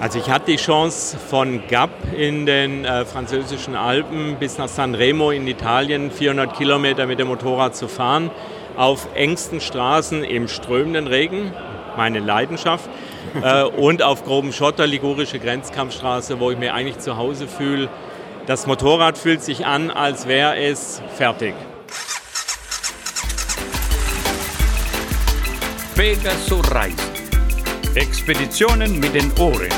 Also ich hatte die Chance von Gap in den äh, französischen Alpen bis nach Sanremo in Italien 400 Kilometer mit dem Motorrad zu fahren, auf engsten Straßen im strömenden Regen, meine Leidenschaft, äh, und auf grobem Schotter, ligurische Grenzkampfstraße, wo ich mir eigentlich zu Hause fühle. Das Motorrad fühlt sich an, als wäre es fertig. Pegaso Reisen. Expeditionen mit den Ohren.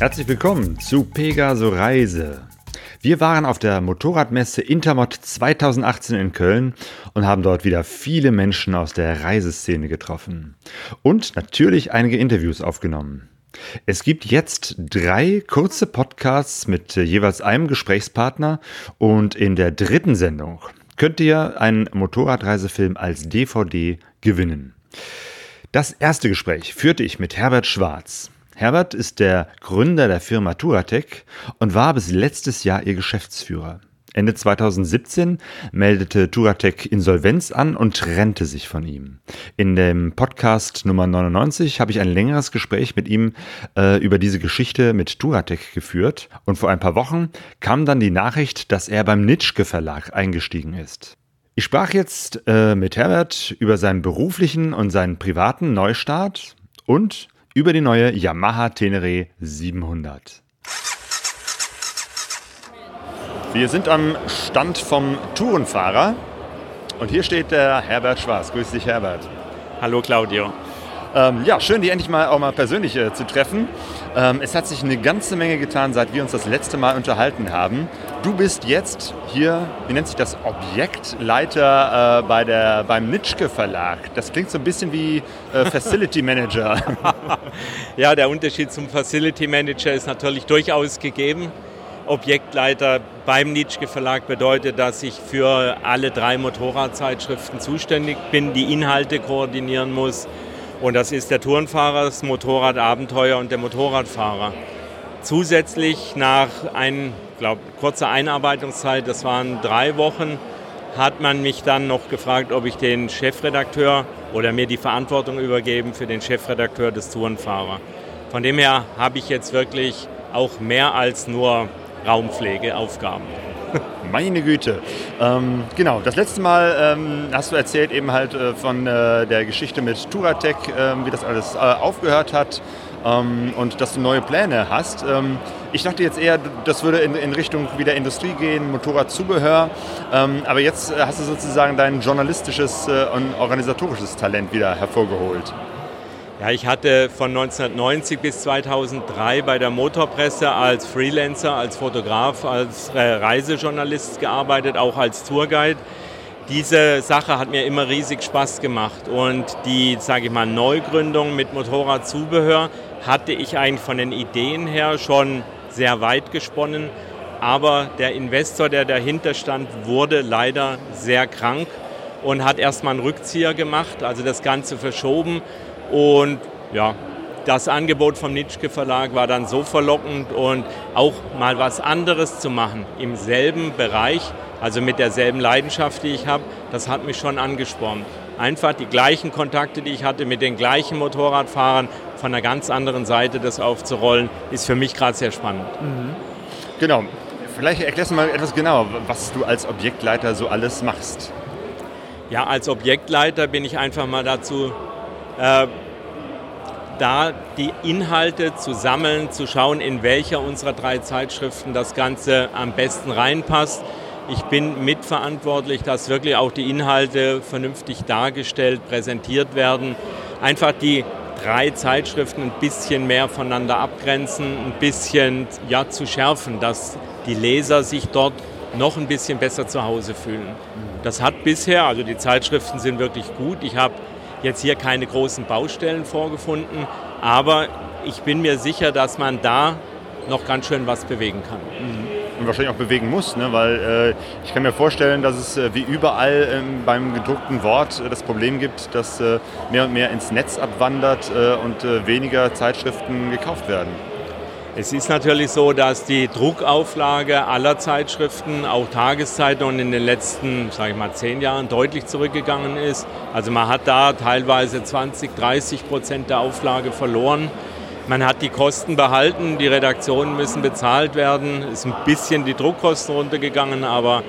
Herzlich willkommen zu Pegaso Reise. Wir waren auf der Motorradmesse Intermod 2018 in Köln und haben dort wieder viele Menschen aus der Reiseszene getroffen. Und natürlich einige Interviews aufgenommen. Es gibt jetzt drei kurze Podcasts mit jeweils einem Gesprächspartner und in der dritten Sendung könnt ihr einen Motorradreisefilm als DVD gewinnen. Das erste Gespräch führte ich mit Herbert Schwarz. Herbert ist der Gründer der Firma Turatec und war bis letztes Jahr ihr Geschäftsführer. Ende 2017 meldete Turatec Insolvenz an und trennte sich von ihm. In dem Podcast Nummer 99 habe ich ein längeres Gespräch mit ihm äh, über diese Geschichte mit Turatec geführt und vor ein paar Wochen kam dann die Nachricht, dass er beim Nitschke Verlag eingestiegen ist. Ich sprach jetzt äh, mit Herbert über seinen beruflichen und seinen privaten Neustart und über die neue Yamaha Tenere 700. Wir sind am Stand vom Tourenfahrer und hier steht der Herbert Schwarz. Grüß dich, Herbert. Hallo, Claudio. Ähm, ja, schön, dich endlich mal auch mal persönlich äh, zu treffen. Ähm, es hat sich eine ganze Menge getan, seit wir uns das letzte Mal unterhalten haben. Du bist jetzt hier, wie nennt sich das, Objektleiter äh, bei der, beim Nitschke Verlag. Das klingt so ein bisschen wie äh, Facility Manager. ja, der Unterschied zum Facility Manager ist natürlich durchaus gegeben. Objektleiter beim Nitschke Verlag bedeutet, dass ich für alle drei Motorradzeitschriften zuständig bin, die Inhalte koordinieren muss und das ist der Tourenfahrer, das Motorradabenteuer und der Motorradfahrer. Zusätzlich nach ein, glaube kurzer Einarbeitungszeit, das waren drei Wochen, hat man mich dann noch gefragt, ob ich den Chefredakteur oder mir die Verantwortung übergeben für den Chefredakteur des Tourenfahrer. Von dem her habe ich jetzt wirklich auch mehr als nur Raumpflegeaufgaben. Meine Güte. Ähm, genau, das letzte Mal ähm, hast du erzählt eben halt äh, von äh, der Geschichte mit Turatec, äh, wie das alles äh, aufgehört hat ähm, und dass du neue Pläne hast. Ähm, ich dachte jetzt eher, das würde in, in Richtung wieder Industrie gehen, Motorradzubehör. Ähm, aber jetzt äh, hast du sozusagen dein journalistisches äh, und organisatorisches Talent wieder hervorgeholt. Ja, ich hatte von 1990 bis 2003 bei der Motorpresse als Freelancer, als Fotograf, als äh, Reisejournalist gearbeitet, auch als Tourguide. Diese Sache hat mir immer riesig Spaß gemacht. Und die, sage ich mal, Neugründung mit Motorradzubehör hatte ich eigentlich von den Ideen her schon sehr weit gesponnen, aber der Investor, der dahinter stand, wurde leider sehr krank und hat erstmal einen Rückzieher gemacht, also das Ganze verschoben und ja, das Angebot vom Nitschke Verlag war dann so verlockend und auch mal was anderes zu machen im selben Bereich, also mit derselben Leidenschaft, die ich habe, das hat mich schon angespornt. Einfach die gleichen Kontakte, die ich hatte mit den gleichen Motorradfahrern von einer ganz anderen Seite das aufzurollen, ist für mich gerade sehr spannend. Mhm. Genau. Vielleicht erklärst du mal etwas genauer, was du als Objektleiter so alles machst. Ja, als Objektleiter bin ich einfach mal dazu äh, da die Inhalte zu sammeln, zu schauen, in welcher unserer drei Zeitschriften das Ganze am besten reinpasst. Ich bin mitverantwortlich, dass wirklich auch die Inhalte vernünftig dargestellt, präsentiert werden. Einfach die drei Zeitschriften ein bisschen mehr voneinander abgrenzen, ein bisschen ja, zu schärfen, dass die Leser sich dort noch ein bisschen besser zu Hause fühlen. Das hat bisher, also die Zeitschriften sind wirklich gut. Ich habe jetzt hier keine großen Baustellen vorgefunden, aber ich bin mir sicher, dass man da noch ganz schön was bewegen kann. Mhm. Und wahrscheinlich auch bewegen muss, ne? weil äh, ich kann mir vorstellen, dass es äh, wie überall ähm, beim gedruckten Wort äh, das Problem gibt, dass äh, mehr und mehr ins Netz abwandert äh, und äh, weniger Zeitschriften gekauft werden. Es ist natürlich so, dass die Druckauflage aller Zeitschriften, auch Tageszeitungen in den letzten, sage ich mal, zehn Jahren deutlich zurückgegangen ist. Also man hat da teilweise 20, 30 Prozent der Auflage verloren. Man hat die Kosten behalten, die Redaktionen müssen bezahlt werden. Es ist ein bisschen die Druckkosten runtergegangen, aber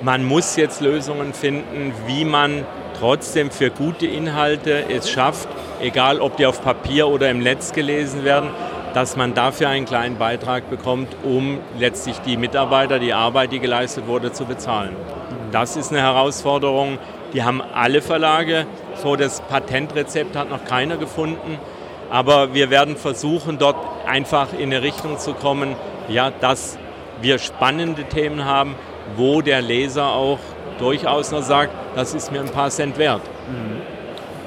man muss jetzt Lösungen finden, wie man trotzdem für gute Inhalte es schafft, egal ob die auf Papier oder im Netz gelesen werden, dass man dafür einen kleinen Beitrag bekommt, um letztlich die Mitarbeiter, die Arbeit, die geleistet wurde, zu bezahlen. Das ist eine Herausforderung, die haben alle Verlage. So das Patentrezept hat noch keiner gefunden. Aber wir werden versuchen, dort einfach in eine Richtung zu kommen, ja, dass wir spannende Themen haben, wo der Leser auch durchaus noch sagt, das ist mir ein paar Cent wert. Mhm.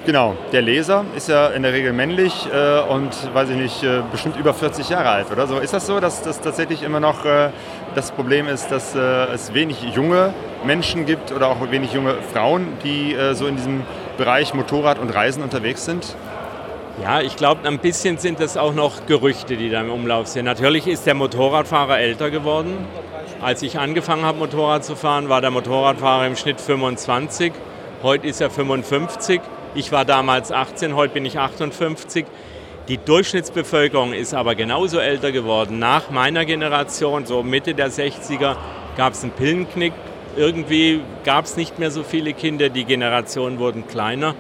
Genau, der Leser ist ja in der Regel männlich äh, und, weiß ich nicht, äh, bestimmt über 40 Jahre alt oder so. Ist das so, dass das tatsächlich immer noch äh, das Problem ist, dass äh, es wenig junge Menschen gibt oder auch wenig junge Frauen, die äh, so in diesem Bereich Motorrad und Reisen unterwegs sind? Ja, ich glaube, ein bisschen sind das auch noch Gerüchte, die da im Umlauf sind. Natürlich ist der Motorradfahrer älter geworden. Als ich angefangen habe, Motorrad zu fahren, war der Motorradfahrer im Schnitt 25. Heute ist er 55. Ich war damals 18, heute bin ich 58. Die Durchschnittsbevölkerung ist aber genauso älter geworden. Nach meiner Generation, so Mitte der 60er, gab es einen Pillenknick. Irgendwie gab es nicht mehr so viele Kinder, die Generationen wurden kleiner.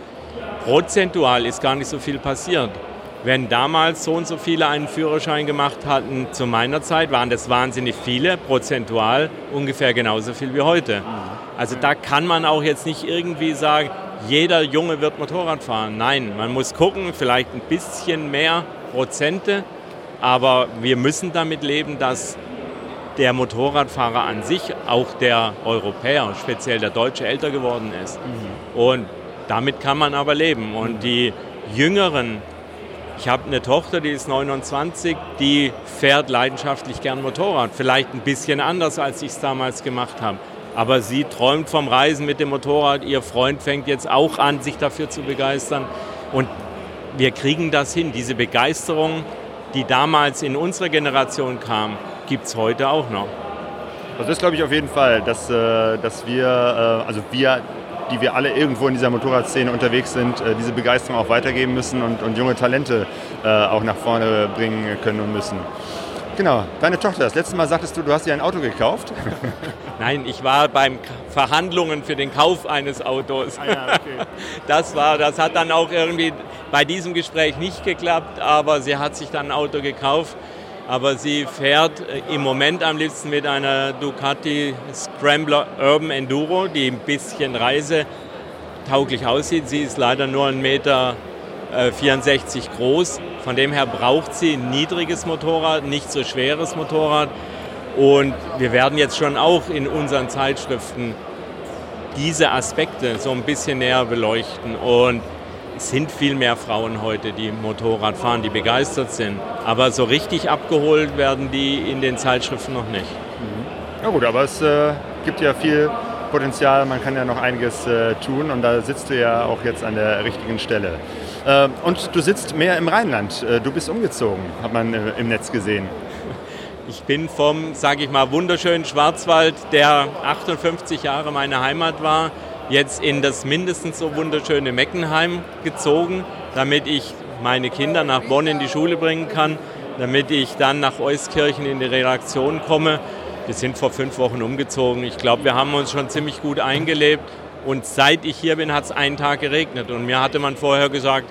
Prozentual ist gar nicht so viel passiert. Wenn damals so und so viele einen Führerschein gemacht hatten zu meiner Zeit, waren das wahnsinnig viele, prozentual ungefähr genauso viel wie heute. Also da kann man auch jetzt nicht irgendwie sagen, jeder Junge wird Motorrad fahren. Nein, man muss gucken, vielleicht ein bisschen mehr Prozente, aber wir müssen damit leben, dass der Motorradfahrer an sich, auch der Europäer, speziell der Deutsche, älter geworden ist. Mhm. Und damit kann man aber leben. Und mhm. die Jüngeren, ich habe eine Tochter, die ist 29, die fährt leidenschaftlich gern Motorrad. Vielleicht ein bisschen anders, als ich es damals gemacht habe. Aber sie träumt vom Reisen mit dem Motorrad. Ihr Freund fängt jetzt auch an, sich dafür zu begeistern. Und wir kriegen das hin. Diese Begeisterung, die damals in unserer Generation kam, gibt es heute auch noch. Also das glaube ich auf jeden Fall, dass, äh, dass wir, äh, also wir, die wir alle irgendwo in dieser Motorradszene unterwegs sind, äh, diese Begeisterung auch weitergeben müssen und, und junge Talente auch nach vorne bringen können und müssen. Genau, deine Tochter. Das letzte Mal sagtest du, du hast dir ein Auto gekauft. Nein, ich war beim Verhandlungen für den Kauf eines Autos. Ah ja, okay. Das war, das hat dann auch irgendwie bei diesem Gespräch nicht geklappt, aber sie hat sich dann ein Auto gekauft. Aber sie fährt äh, im Moment am liebsten mit einer Ducati Scrambler Urban Enduro, die ein bisschen reisetauglich aussieht. Sie ist leider nur 1,64 Meter 64 groß von dem her braucht sie ein niedriges Motorrad, nicht so schweres Motorrad. Und wir werden jetzt schon auch in unseren Zeitschriften diese Aspekte so ein bisschen näher beleuchten. Und es sind viel mehr Frauen heute, die Motorrad fahren, die begeistert sind. Aber so richtig abgeholt werden die in den Zeitschriften noch nicht. Ja gut, aber es äh, gibt ja viel Potenzial, man kann ja noch einiges äh, tun und da sitzt du ja auch jetzt an der richtigen Stelle. Äh, und du sitzt mehr im Rheinland. Äh, du bist umgezogen, hat man äh, im Netz gesehen. Ich bin vom, sage ich mal, wunderschönen Schwarzwald, der 58 Jahre meine Heimat war, jetzt in das mindestens so wunderschöne Meckenheim gezogen, damit ich meine Kinder nach Bonn in die Schule bringen kann, damit ich dann nach Euskirchen in die Redaktion komme. Wir sind vor fünf Wochen umgezogen. Ich glaube, wir haben uns schon ziemlich gut eingelebt und seit ich hier bin, hat es einen Tag geregnet. Und mir hatte man vorher gesagt,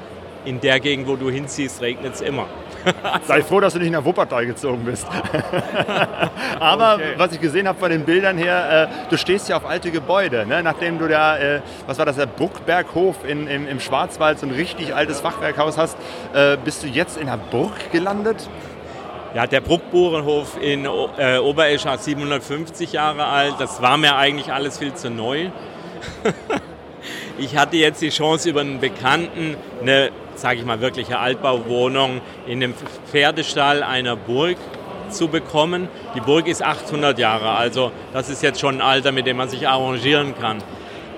in der Gegend, wo du hinziehst, regnet es immer. Sei froh, dass du nicht nach Wuppertal gezogen bist. Aber okay. was ich gesehen habe von den Bildern her, äh, du stehst ja auf alte Gebäude. Ne? Nachdem du da, äh, was war das, der Bruckberghof in, im, im, Schwarzwald, so ein richtig altes Fachwerkhaus hast, äh, bist du jetzt in der Burg gelandet? Ja, der Bruckburenhof in äh, Obereschach 750 Jahre alt. Das war mir eigentlich alles viel zu neu. ich hatte jetzt die Chance, über einen Bekannten eine, sage ich mal, wirkliche Altbauwohnung in dem Pferdestall einer Burg zu bekommen. Die Burg ist 800 Jahre, also das ist jetzt schon ein Alter, mit dem man sich arrangieren kann.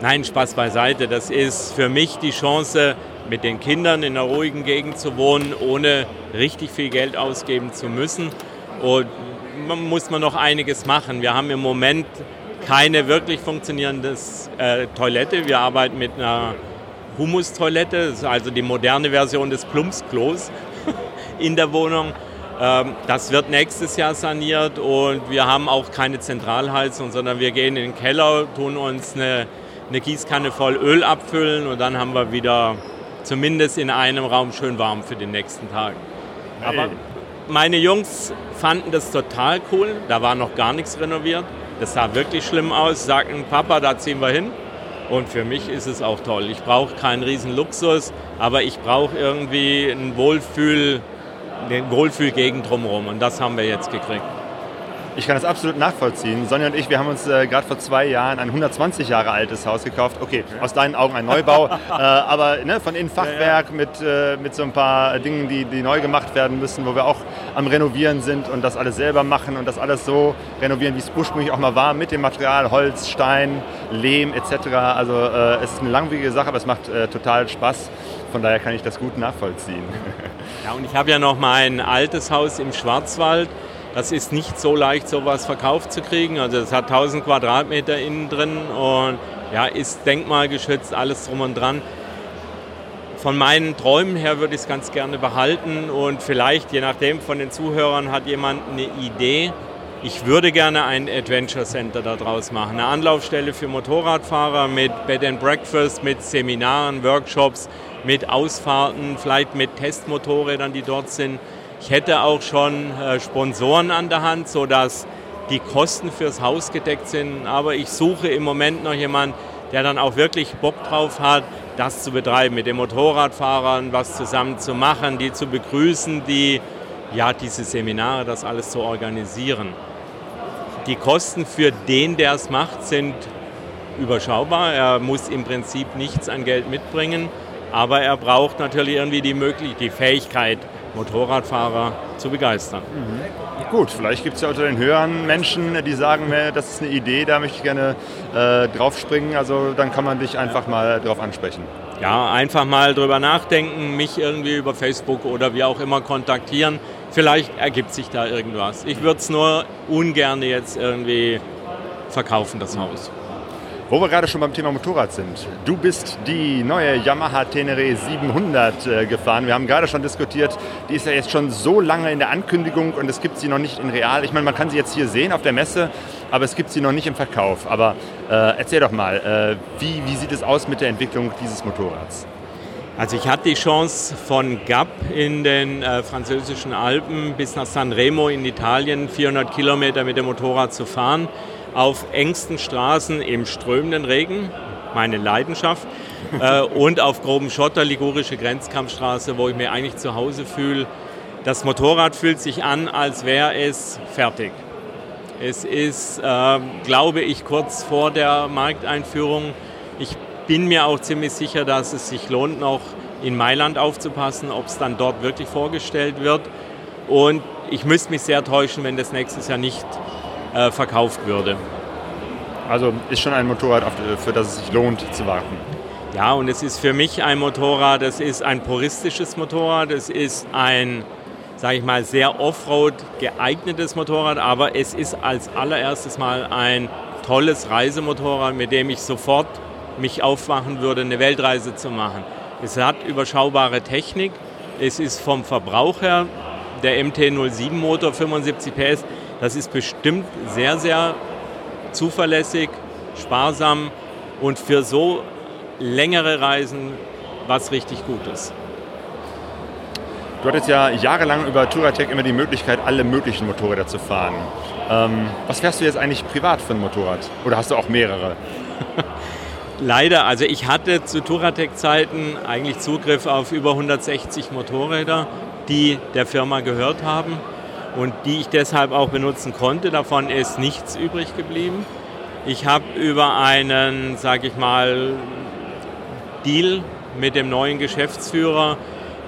Nein, Spaß beiseite. Das ist für mich die Chance, mit den Kindern in einer ruhigen Gegend zu wohnen, ohne richtig viel Geld ausgeben zu müssen. Und man muss man noch einiges machen. Wir haben im Moment keine wirklich funktionierende äh, Toilette. Wir arbeiten mit einer Humustoilette, also die moderne Version des Plumpsklos in der Wohnung. Ähm, das wird nächstes Jahr saniert und wir haben auch keine Zentralheizung, sondern wir gehen in den Keller, tun uns eine, eine Gießkanne voll Öl abfüllen und dann haben wir wieder zumindest in einem Raum schön warm für den nächsten Tag. Aber meine Jungs fanden das total cool. Da war noch gar nichts renoviert. Das sah wirklich schlimm aus. Sagten, Papa, da ziehen wir hin. Und für mich ist es auch toll. Ich brauche keinen riesen Luxus, aber ich brauche irgendwie ein Wohlfühl, eine Wohlfühlgegend drumherum. Und das haben wir jetzt gekriegt. Ich kann das absolut nachvollziehen. Sonja und ich, wir haben uns äh, gerade vor zwei Jahren ein 120 Jahre altes Haus gekauft. Okay, aus deinen Augen ein Neubau, äh, aber ne, von innen Fachwerk ja, ja. Mit, äh, mit so ein paar Dingen, die, die neu gemacht werden müssen, wo wir auch am Renovieren sind und das alles selber machen und das alles so renovieren, wie es ursprünglich auch mal war, mit dem Material Holz, Stein, Lehm etc. Also äh, es ist eine langwierige Sache, aber es macht äh, total Spaß. Von daher kann ich das gut nachvollziehen. Ja, und ich habe ja noch mein altes Haus im Schwarzwald das ist nicht so leicht, sowas verkauft zu kriegen. Also es hat 1000 Quadratmeter innen drin und ja, ist denkmalgeschützt, alles drum und dran. Von meinen Träumen her würde ich es ganz gerne behalten und vielleicht, je nachdem, von den Zuhörern hat jemand eine Idee. Ich würde gerne ein Adventure Center daraus machen. Eine Anlaufstelle für Motorradfahrer mit Bed and Breakfast, mit Seminaren, Workshops, mit Ausfahrten, vielleicht mit Testmotorrädern, die dort sind. Ich hätte auch schon äh, Sponsoren an der Hand, sodass die Kosten fürs Haus gedeckt sind. Aber ich suche im Moment noch jemanden, der dann auch wirklich Bock drauf hat, das zu betreiben, mit den Motorradfahrern was zusammen zu machen, die zu begrüßen, die ja diese Seminare, das alles zu organisieren. Die Kosten für den, der es macht, sind überschaubar. Er muss im Prinzip nichts an Geld mitbringen, aber er braucht natürlich irgendwie die Möglichkeit, die Fähigkeit, Motorradfahrer zu begeistern. Mhm. Gut, vielleicht gibt es ja unter den Hörern Menschen, die sagen, das ist eine Idee, da möchte ich gerne äh, draufspringen. Also dann kann man dich einfach mal drauf ansprechen. Ja, einfach mal drüber nachdenken, mich irgendwie über Facebook oder wie auch immer kontaktieren. Vielleicht ergibt sich da irgendwas. Ich würde es nur ungern jetzt irgendwie verkaufen, das Haus. Wo wir gerade schon beim Thema Motorrad sind. Du bist die neue Yamaha Tenere 700 äh, gefahren. Wir haben gerade schon diskutiert, die ist ja jetzt schon so lange in der Ankündigung und es gibt sie noch nicht in real. Ich meine, man kann sie jetzt hier sehen auf der Messe, aber es gibt sie noch nicht im Verkauf. Aber äh, erzähl doch mal, äh, wie, wie sieht es aus mit der Entwicklung dieses Motorrads? Also ich hatte die Chance von Gap in den äh, französischen Alpen bis nach Sanremo in Italien 400 Kilometer mit dem Motorrad zu fahren auf engsten Straßen im strömenden Regen, meine Leidenschaft, äh, und auf groben Schotter, ligurische Grenzkampfstraße, wo ich mir eigentlich zu Hause fühle. Das Motorrad fühlt sich an, als wäre es fertig. Es ist, äh, glaube ich, kurz vor der Markteinführung. Ich bin mir auch ziemlich sicher, dass es sich lohnt, noch in Mailand aufzupassen, ob es dann dort wirklich vorgestellt wird. Und ich müsste mich sehr täuschen, wenn das nächstes Jahr nicht äh, verkauft würde. Also ist schon ein Motorrad, für das es sich lohnt zu warten. Ja, und es ist für mich ein Motorrad, es ist ein puristisches Motorrad, es ist ein, sage ich mal, sehr Offroad geeignetes Motorrad, aber es ist als allererstes mal ein tolles Reisemotorrad, mit dem ich sofort mich aufmachen würde, eine Weltreise zu machen. Es hat überschaubare Technik, es ist vom Verbrauch her der MT-07 Motor 75 PS das ist bestimmt sehr, sehr zuverlässig, sparsam und für so längere Reisen was richtig Gutes. Du hattest ja jahrelang über Touratec immer die Möglichkeit, alle möglichen Motorräder zu fahren. Ähm, was fährst du jetzt eigentlich privat für ein Motorrad? Oder hast du auch mehrere? Leider, also ich hatte zu Touratec-Zeiten eigentlich Zugriff auf über 160 Motorräder, die der Firma gehört haben und die ich deshalb auch benutzen konnte. Davon ist nichts übrig geblieben. Ich habe über einen, sage ich mal, Deal mit dem neuen Geschäftsführer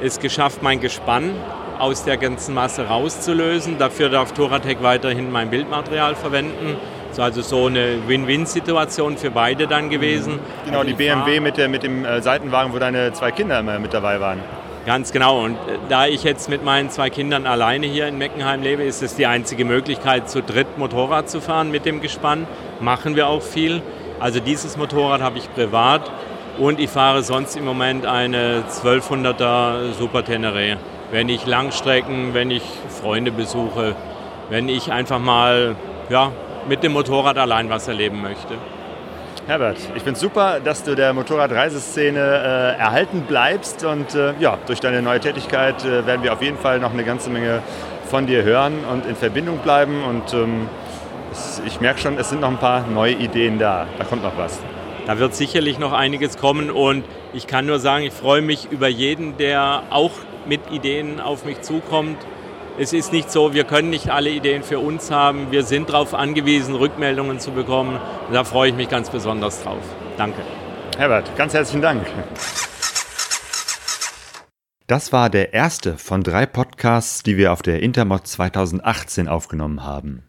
es geschafft, mein Gespann aus der ganzen Masse rauszulösen. Dafür darf Toratec weiterhin mein Bildmaterial verwenden. Das ist also so eine Win-Win-Situation für beide dann gewesen. Genau, die BMW mit, der, mit dem äh, Seitenwagen, wo deine zwei Kinder immer mit dabei waren. Ganz genau. Und äh, da ich jetzt mit meinen zwei Kindern alleine hier in Meckenheim lebe, ist es die einzige Möglichkeit, zu dritt Motorrad zu fahren mit dem Gespann. Machen wir auch viel. Also dieses Motorrad habe ich privat und ich fahre sonst im Moment eine 1200er Super Tenere. Wenn ich Langstrecken, wenn ich Freunde besuche, wenn ich einfach mal ja, mit dem Motorrad allein was erleben möchte. Herbert, ich finde es super, dass du der Motorradreiseszene äh, erhalten bleibst und äh, ja, durch deine neue Tätigkeit äh, werden wir auf jeden Fall noch eine ganze Menge von dir hören und in Verbindung bleiben und ähm, ich merke schon, es sind noch ein paar neue Ideen da. Da kommt noch was. Da wird sicherlich noch einiges kommen und ich kann nur sagen, ich freue mich über jeden, der auch mit Ideen auf mich zukommt es ist nicht so, wir können nicht alle Ideen für uns haben. Wir sind darauf angewiesen, Rückmeldungen zu bekommen. Da freue ich mich ganz besonders drauf. Danke. Herbert, ganz herzlichen Dank. Das war der erste von drei Podcasts, die wir auf der Intermod 2018 aufgenommen haben.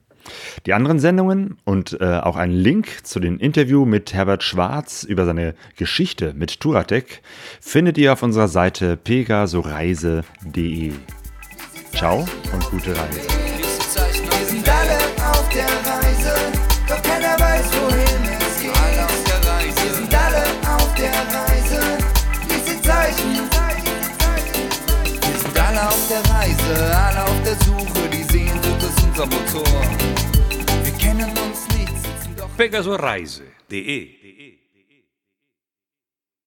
Die anderen Sendungen und äh, auch ein Link zu dem Interview mit Herbert Schwarz über seine Geschichte mit Turatec findet ihr auf unserer Seite pegasoreise.de. Ciao und gute Reise. Wir sind alle auf der Reise, doch keiner weiß, wohin es geht. Wir sind alle auf der Reise, diese Zeichen. Wir sind alle auf der Reise, alle auf der Suche, die Sehnsucht unser Motor. Wir kennen uns nicht. Pegasoreise.de